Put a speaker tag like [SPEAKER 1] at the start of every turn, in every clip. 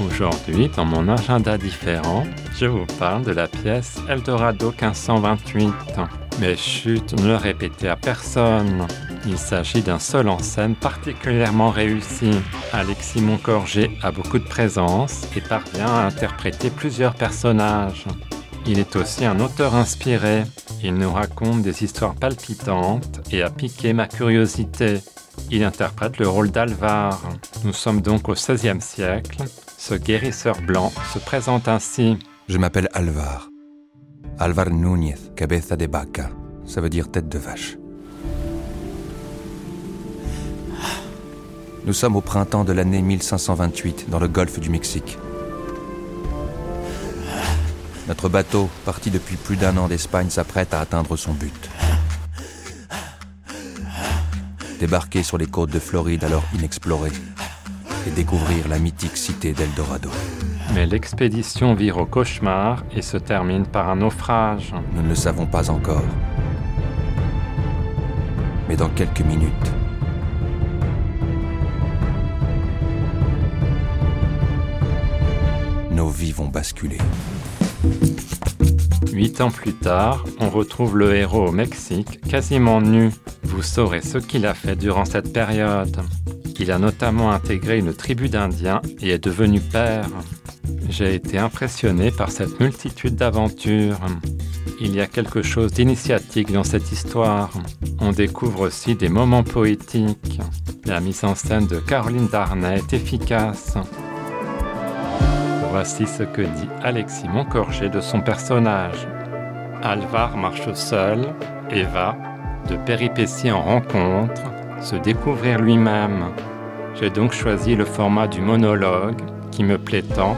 [SPEAKER 1] Aujourd'hui, dans mon agenda différent, je vous parle de la pièce Eldorado 1528. Mais chut, ne le répétez à personne. Il s'agit d'un seul en scène particulièrement réussi. Alexis Moncorgé a beaucoup de présence et parvient à interpréter plusieurs personnages. Il est aussi un auteur inspiré. Il nous raconte des histoires palpitantes et a piqué ma curiosité. Il interprète le rôle d'Alvar. Nous sommes donc au XVIe siècle. Ce guérisseur blanc se présente ainsi.
[SPEAKER 2] Je m'appelle Alvar. Alvar Núñez, cabeza de vaca. Ça veut dire tête de vache. Nous sommes au printemps de l'année 1528 dans le golfe du Mexique. Notre bateau, parti depuis plus d'un an d'Espagne, s'apprête à atteindre son but. Débarquer sur les côtes de Floride alors inexplorées et découvrir la mythique cité d'Eldorado.
[SPEAKER 1] Mais l'expédition vire au cauchemar et se termine par un naufrage.
[SPEAKER 2] Nous ne le savons pas encore. Mais dans quelques minutes, nos vies vont basculer.
[SPEAKER 1] Huit ans plus tard, on retrouve le héros au Mexique, quasiment nu. Vous saurez ce qu'il a fait durant cette période. Il a notamment intégré une tribu d'Indiens et est devenu père. J'ai été impressionné par cette multitude d'aventures. Il y a quelque chose d'initiatique dans cette histoire. On découvre aussi des moments poétiques. La mise en scène de Caroline Darnay est efficace. Voici ce que dit Alexis Moncorgé de son personnage. Alvar marche seul et va, de péripétie en rencontre, se découvrir lui-même. J'ai donc choisi le format du monologue qui me plaît tant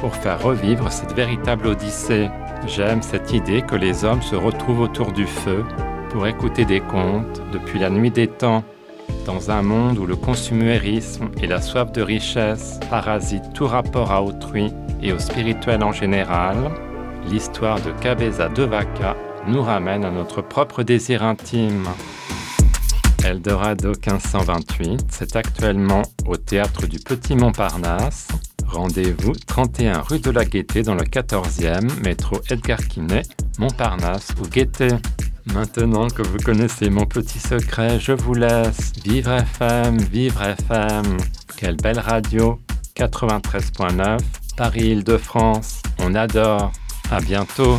[SPEAKER 1] pour faire revivre cette véritable odyssée. J'aime cette idée que les hommes se retrouvent autour du feu pour écouter des contes depuis la nuit des temps. Dans un monde où le consumérisme et la soif de richesse parasitent tout rapport à autrui et au spirituel en général, l'histoire de Cabeza de Vaca nous ramène à notre propre désir intime. Eldorado 1528, c'est actuellement au théâtre du Petit Montparnasse. Rendez-vous 31 rue de la Gaîté dans le 14e, métro Edgar Quinet, Montparnasse ou Gaîté. Maintenant que vous connaissez mon petit secret, je vous laisse. Vivre FM, vivre FM. Quelle belle radio. 93.9, Paris-Île-de-France. On adore. À bientôt.